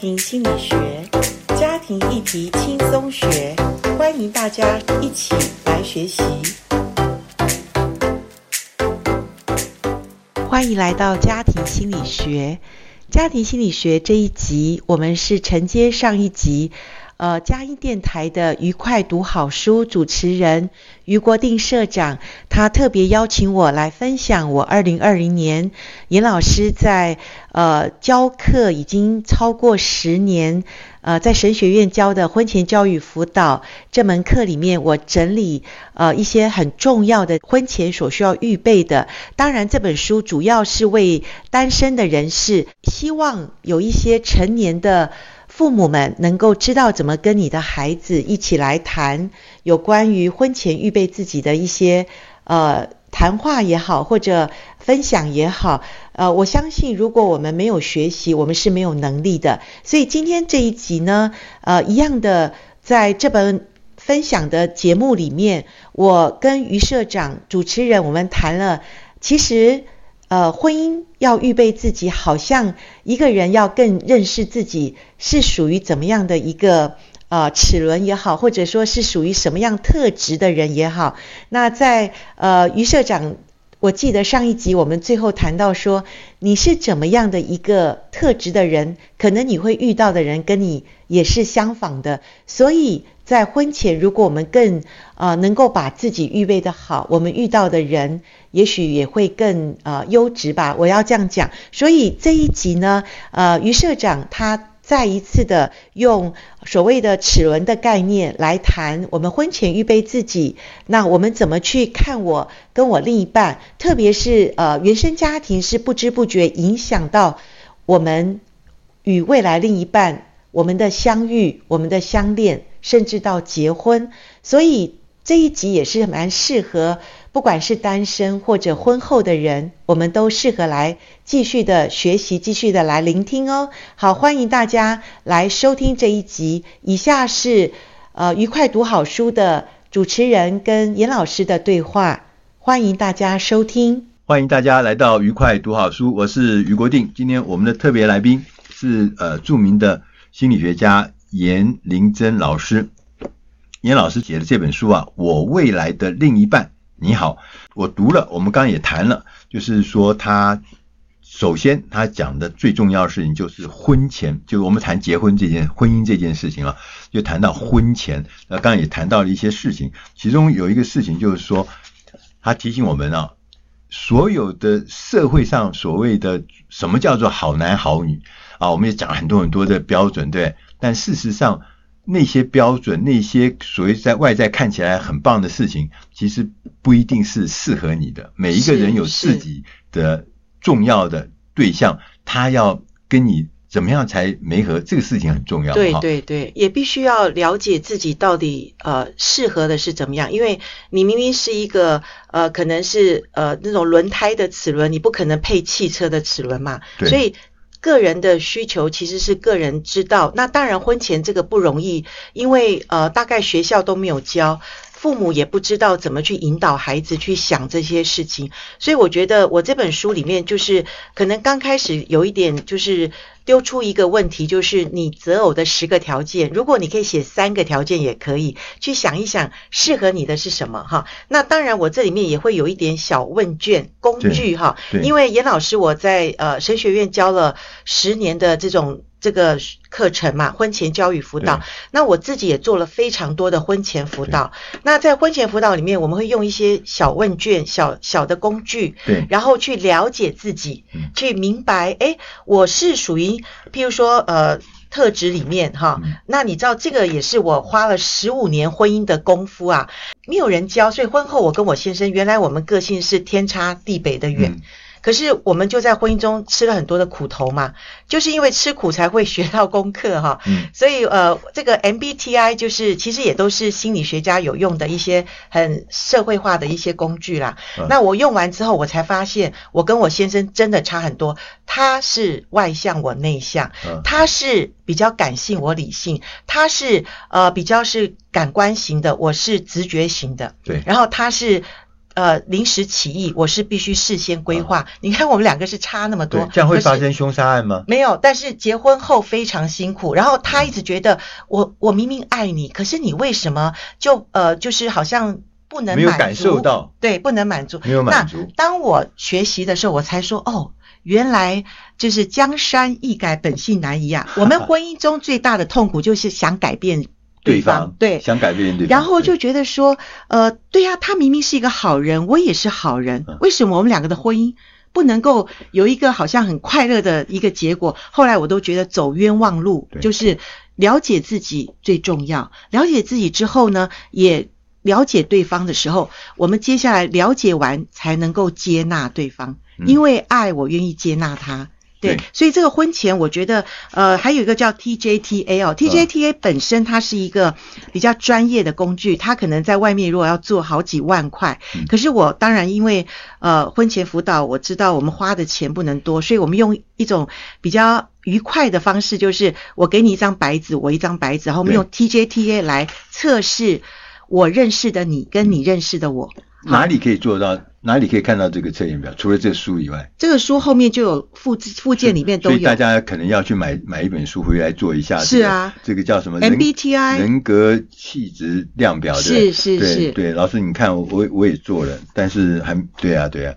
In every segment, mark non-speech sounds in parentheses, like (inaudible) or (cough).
庭心理学，家庭议题轻松学，欢迎大家一起来学习。欢迎来到家庭心理学。家庭心理学这一集，我们是承接上一集。呃，佳音电台的愉快读好书主持人俞国定社长，他特别邀请我来分享我二零二零年严老师在呃教课已经超过十年，呃，在神学院教的婚前教育辅导这门课里面，我整理呃一些很重要的婚前所需要预备的。当然，这本书主要是为单身的人士，希望有一些成年的。父母们能够知道怎么跟你的孩子一起来谈有关于婚前预备自己的一些呃谈话也好，或者分享也好，呃，我相信如果我们没有学习，我们是没有能力的。所以今天这一集呢，呃，一样的在这本分享的节目里面，我跟于社长主持人我们谈了，其实。呃，婚姻要预备自己，好像一个人要更认识自己是属于怎么样的一个呃齿轮也好，或者说是属于什么样特质的人也好。那在呃于社长，我记得上一集我们最后谈到说，你是怎么样的一个特质的人，可能你会遇到的人跟你也是相仿的，所以。在婚前，如果我们更呃能够把自己预备的好，我们遇到的人也许也会更呃优质吧。我要这样讲。所以这一集呢，呃，于社长他再一次的用所谓的齿轮的概念来谈我们婚前预备自己。那我们怎么去看我跟我另一半？特别是呃原生家庭是不知不觉影响到我们与未来另一半我们的相遇，我们的相恋。甚至到结婚，所以这一集也是蛮适合，不管是单身或者婚后的人，我们都适合来继续的学习，继续的来聆听哦。好，欢迎大家来收听这一集。以下是呃愉快读好书的主持人跟严老师的对话，欢迎大家收听。欢迎大家来到愉快读好书，我是于国定。今天我们的特别来宾是呃著名的心理学家。严玲珍老师，严老师写的这本书啊，我未来的另一半，你好，我读了，我们刚刚也谈了，就是说他首先他讲的最重要的事情就是婚前，就是我们谈结婚这件婚姻这件事情啊，就谈到婚前，那刚刚也谈到了一些事情，其中有一个事情就是说，他提醒我们啊，所有的社会上所谓的什么叫做好男好女啊，我们也讲了很多很多的标准，对。但事实上，那些标准，那些所谓在外在看起来很棒的事情，其实不一定是适合你的。每一个人有自己的重要的对象，他要跟你怎么样才没合，这个事情很重要。对对对，也必须要了解自己到底呃适合的是怎么样，因为你明明是一个呃可能是呃那种轮胎的齿轮，你不可能配汽车的齿轮嘛，所以。个人的需求其实是个人知道，那当然婚前这个不容易，因为呃大概学校都没有教，父母也不知道怎么去引导孩子去想这些事情，所以我觉得我这本书里面就是可能刚开始有一点就是。丢出一个问题，就是你择偶的十个条件，如果你可以写三个条件也可以，去想一想适合你的是什么哈。那当然，我这里面也会有一点小问卷工具哈，因为严老师我在呃神学院教了十年的这种。这个课程嘛，婚前教育辅导。那我自己也做了非常多的婚前辅导。那在婚前辅导里面，我们会用一些小问卷、小小的工具，对，然后去了解自己，去明白，哎，我是属于，譬如说，呃，特质里面哈。那你知道，这个也是我花了十五年婚姻的功夫啊，没有人教，所以婚后我跟我先生，原来我们个性是天差地北的远。嗯可是我们就在婚姻中吃了很多的苦头嘛，就是因为吃苦才会学到功课哈。嗯。所以呃，这个 MBTI 就是其实也都是心理学家有用的一些很社会化的一些工具啦。嗯。那我用完之后，我才发现我跟我先生真的差很多。他是外向，我内向。嗯。他是比较感性，我理性。他是呃比较是感官型的，我是直觉型的。对。然后他是。呃临时起意，我是必须事先规划。你看我们两个是差那么多，这样会发生凶杀案吗？没有，但是结婚后非常辛苦。然后他一直觉得我我明明爱你，可是你为什么就呃就是好像不能满足，没有感受到，对，不能满足，没有满足。那当我学习的时候，我才说哦。原来就是江山易改，本性难移啊！我们婚姻中最大的痛苦就是想改变对方，对，想改变对方，然后就觉得说，呃，对呀，他明明是一个好人，我也是好人，为什么我们两个的婚姻不能够有一个好像很快乐的一个结果？后来我都觉得走冤枉路，就是了解自己最重要。了解自己之后呢，也了解对方的时候，我们接下来了解完才能够接纳对方。因为爱，我愿意接纳他。对，所以这个婚前，我觉得，呃，还有一个叫 TJTA 哦，TJTA 本身它是一个比较专业的工具，它可能在外面如果要做好几万块，可是我当然因为呃婚前辅导，我知道我们花的钱不能多，所以我们用一种比较愉快的方式，就是我给你一张白纸，我一张白纸，然后我们用 TJTA 来测试我认识的你跟你认识的我，哪里可以做到？哪里可以看到这个测验表？除了这个书以外，这个书后面就有附附件里面都有，所以大家可能要去买买一本书回来做一下。是啊，这个叫什么？MBTI 人格气质量表。是是是，对对，老师你看我我也做了，但是还对啊对啊。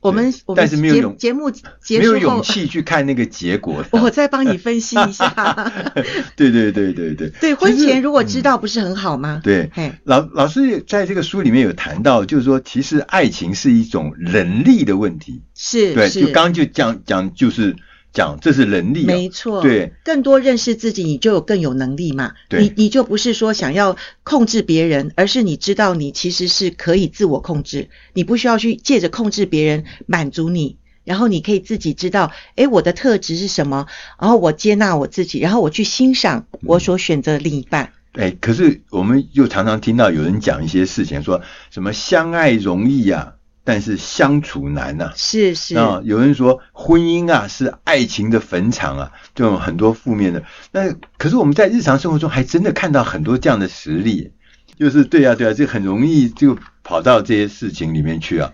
我们但是没有节目结束没有勇气去看那个结果。(laughs) 我再帮你分析一下。(laughs) 对对对对对。对，婚前如果知道不是很好吗？对，老老师在这个书里面有谈到，就是说其实爱情是一种。能力的问题。是，对，就刚刚就讲讲，就是讲这是能力，没错，对，更多认识自己，你就有更有能力嘛，对，你你就不是说想要控制别人，而是你知道你其实是可以自我控制，你不需要去借着控制别人满足你，然后你可以自己知道，诶，我的特质是什么，然后我接纳我自己，然后我去欣赏我所选择的另一半。哎、嗯，可是我们又常常听到有人讲一些事情，说什么相爱容易呀、啊。但是相处难呐、啊，是是啊，有人说婚姻啊是爱情的坟场啊，这种很多负面的。那可是我们在日常生活中还真的看到很多这样的实例，就是对啊对啊，这很容易就跑到这些事情里面去啊。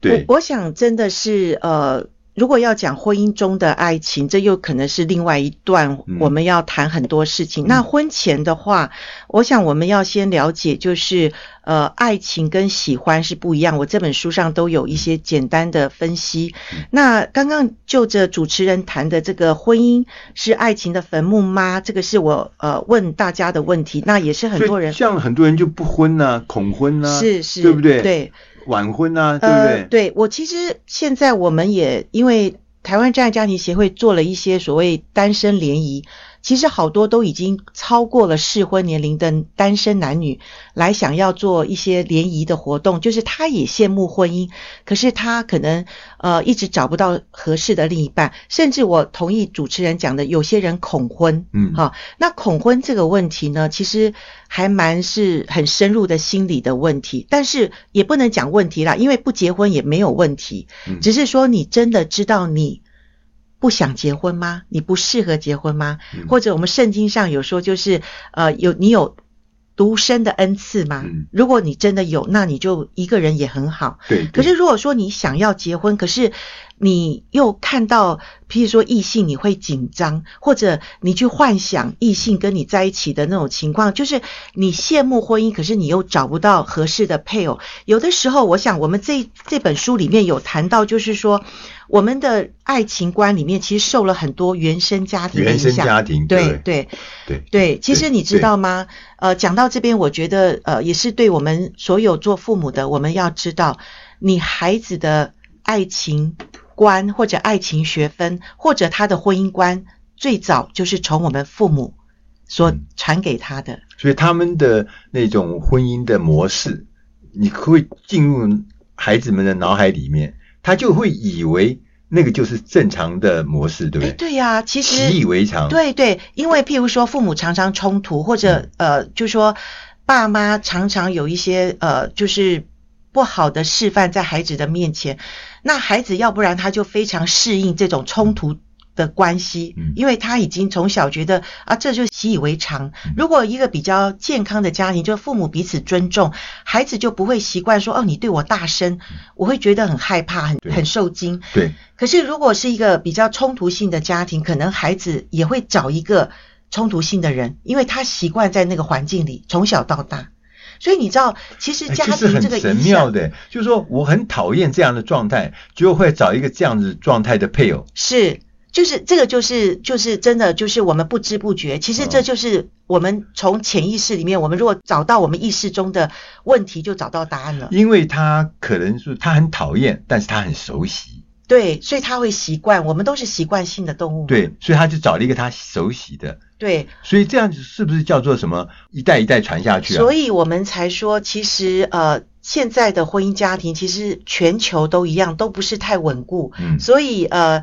对，我，我想真的是呃。如果要讲婚姻中的爱情，这又可能是另外一段我们要谈很多事情。嗯、那婚前的话，我想我们要先了解，就是呃，爱情跟喜欢是不一样。我这本书上都有一些简单的分析。嗯、那刚刚就着主持人谈的这个婚姻是爱情的坟墓吗？这个是我呃问大家的问题。那也是很多人像很多人就不婚呐、啊，恐婚呐、啊，是是，对不对？对。晚婚啊，对不对？呃、对，我其实现在我们也因为台湾真爱家庭协会做了一些所谓单身联谊。其实好多都已经超过了适婚年龄的单身男女来想要做一些联谊的活动，就是他也羡慕婚姻，可是他可能呃一直找不到合适的另一半，甚至我同意主持人讲的，有些人恐婚，嗯，好，那恐婚这个问题呢，其实还蛮是很深入的心理的问题，但是也不能讲问题啦，因为不结婚也没有问题，只是说你真的知道你。不想结婚吗？你不适合结婚吗？嗯、或者我们圣经上有说，就是呃，有你有独身的恩赐吗？嗯、如果你真的有，那你就一个人也很好。对。对，可是如果说你想要结婚，可是你又看到，譬如说异性，你会紧张，或者你去幻想异性跟你在一起的那种情况，就是你羡慕婚姻，可是你又找不到合适的配偶。有的时候，我想我们这这本书里面有谈到，就是说。我们的爱情观里面其实受了很多原生家庭的影响。原生家庭，对对对对，对。其实你知道吗？呃，讲到这边，我觉得呃，也是对我们所有做父母的，我们要知道，你孩子的爱情观或者爱情学分或者他的婚姻观，最早就是从我们父母所传给他的。嗯。所以他们的那种婚姻的模式，你会进入孩子们的脑海里面。他就会以为那个就是正常的模式，对不对？对呀，其实习以为常。对对，因为譬如说父母常常冲突，或者呃，就说爸妈常常有一些呃，就是不好的示范在孩子的面前，那孩子要不然他就非常适应这种冲突的关系，嗯，因为他已经从小觉得啊，这就习以为常。如果一个比较健康的家庭，就父母彼此尊重，孩子就不会习惯说哦，你对我大声，我会觉得很害怕，很很受惊。对。可是如果是一个比较冲突性的家庭，可能孩子也会找一个冲突性的人，因为他习惯在那个环境里从小到大。所以你知道，其实家庭这个影响，很神妙的，就是说我很讨厌这样的状态，就会找一个这样子状态的配偶。是，就是这个，就是就是真的，就是我们不知不觉，其实这就是我们从潜意识里面，我们如果找到我们意识中的问题，就找到答案了。因为他可能是他很讨厌，但是他很熟悉。对，所以他会习惯。我们都是习惯性的动物。对，所以他就找了一个他熟悉的。对，所以这样子是不是叫做什么一代一代传下去啊？所以我们才说，其实呃，现在的婚姻家庭其实全球都一样，都不是太稳固。嗯。所以呃，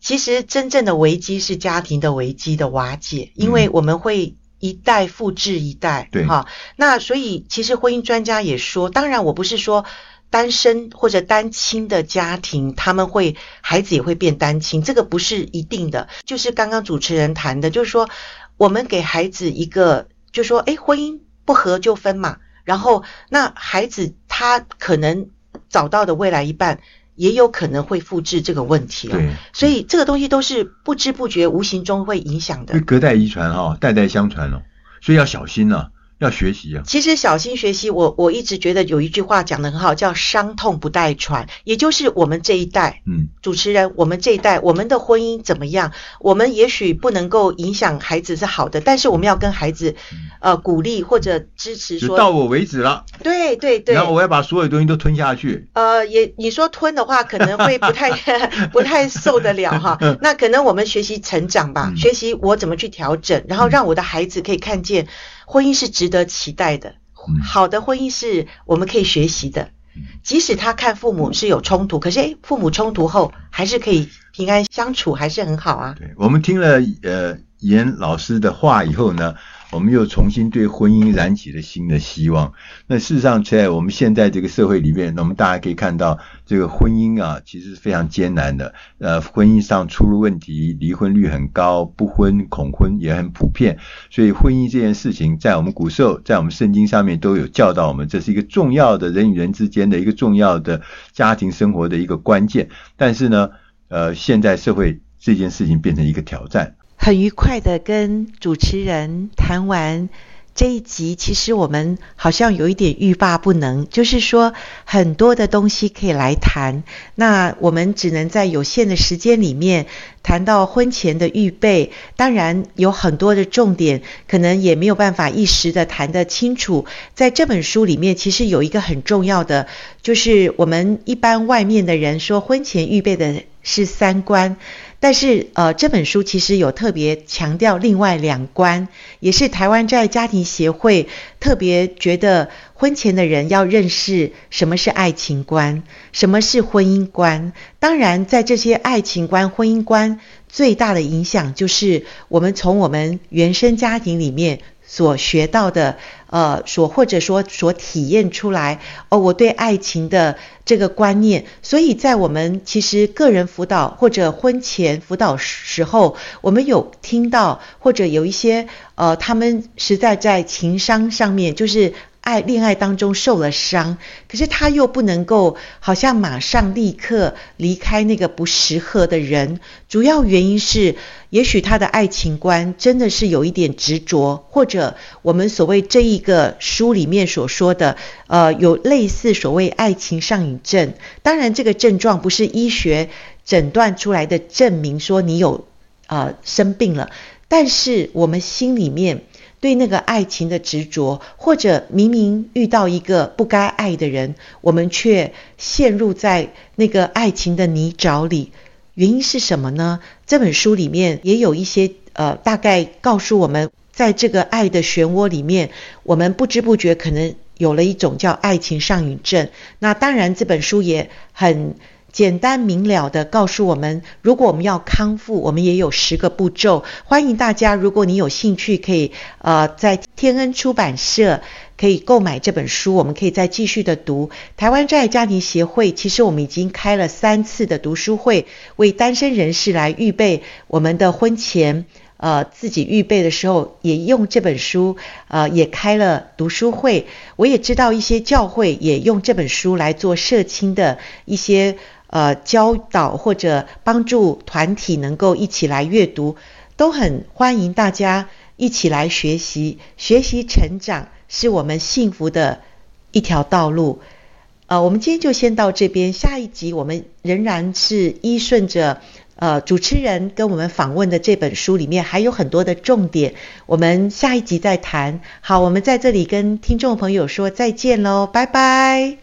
其实真正的危机是家庭的危机的瓦解，因为我们会一代复制一代。对。哈，那所以其实婚姻专家也说，当然我不是说。单身或者单亲的家庭，他们会孩子也会变单亲，这个不是一定的。就是刚刚主持人谈的，就是说我们给孩子一个，就是说，哎，婚姻不合就分嘛。然后那孩子他可能找到的未来一半，也有可能会复制这个问题。对，所以这个东西都是不知不觉、无形中会影响的。因为隔代遗传哈，代代相传哦，所以要小心啊。要学习啊！其实小心学习，我我一直觉得有一句话讲的很好，叫“伤痛不代传”，也就是我们这一代，嗯，主持人，我们这一代，我们的婚姻怎么样？我们也许不能够影响孩子是好的，但是我们要跟孩子，呃，鼓励或者支持说，到我为止了。对对对。然后我要把所有东西都吞下去。呃，也你说吞的话，可能会不太 (laughs) 不太受得了哈。(laughs) 那可能我们学习成长吧，嗯、学习我怎么去调整，然后让我的孩子可以看见。婚姻是值得期待的，好的婚姻是我们可以学习的。即使他看父母是有冲突，可是诶，父母冲突后还是可以平安相处，还是很好啊。对，我们听了呃严老师的话以后呢，我们又重新对婚姻燃起了新的希望。那事实上，在我们现在这个社会里面，那我们大家可以看到，这个婚姻啊，其实是非常艰难的。呃，婚姻上出入问题，离婚率很高，不婚恐婚也很普遍。所以，婚姻这件事情，在我们古时候，在我们圣经上面都有教导我们，这是一个重要的人与人之间的一个重要的家庭生活的一个关键。但是呢，呃，现在社会这件事情变成一个挑战。很愉快的跟主持人谈完这一集，其实我们好像有一点欲罢不能，就是说很多的东西可以来谈，那我们只能在有限的时间里面谈到婚前的预备，当然有很多的重点，可能也没有办法一时的谈得清楚。在这本书里面，其实有一个很重要的，就是我们一般外面的人说婚前预备的是三观。但是，呃，这本书其实有特别强调另外两关，也是台湾在家庭协会特别觉得婚前的人要认识什么是爱情观，什么是婚姻观。当然，在这些爱情观、婚姻观最大的影响，就是我们从我们原生家庭里面。所学到的，呃，所或者说所体验出来，哦，我对爱情的这个观念，所以在我们其实个人辅导或者婚前辅导时候，我们有听到或者有一些，呃，他们实在在情商上面就是。爱恋爱当中受了伤，可是他又不能够好像马上立刻离开那个不适合的人。主要原因是，也许他的爱情观真的是有一点执着，或者我们所谓这一个书里面所说的，呃，有类似所谓爱情上瘾症。当然，这个症状不是医学诊断出来的证明说你有呃生病了，但是我们心里面。对那个爱情的执着，或者明明遇到一个不该爱的人，我们却陷入在那个爱情的泥沼里，原因是什么呢？这本书里面也有一些呃，大概告诉我们，在这个爱的漩涡里面，我们不知不觉可能有了一种叫爱情上瘾症。那当然，这本书也很简单明了的告诉我们，如果我们要康复，我们也有十个步骤。欢迎大家，如果你有兴趣，可以呃在天恩出版社可以购买这本书，我们可以再继续的读。台湾真爱家庭协会其实我们已经开了三次的读书会，为单身人士来预备我们的婚前。呃，自己预备的时候也用这本书，呃，也开了读书会。我也知道一些教会也用这本书来做社青的一些呃教导，或者帮助团体能够一起来阅读，都很欢迎大家一起来学习，学习成长是我们幸福的一条道路。呃，我们今天就先到这边，下一集我们仍然是依顺着。呃，主持人跟我们访问的这本书里面还有很多的重点，我们下一集再谈。好，我们在这里跟听众朋友说再见喽，拜拜。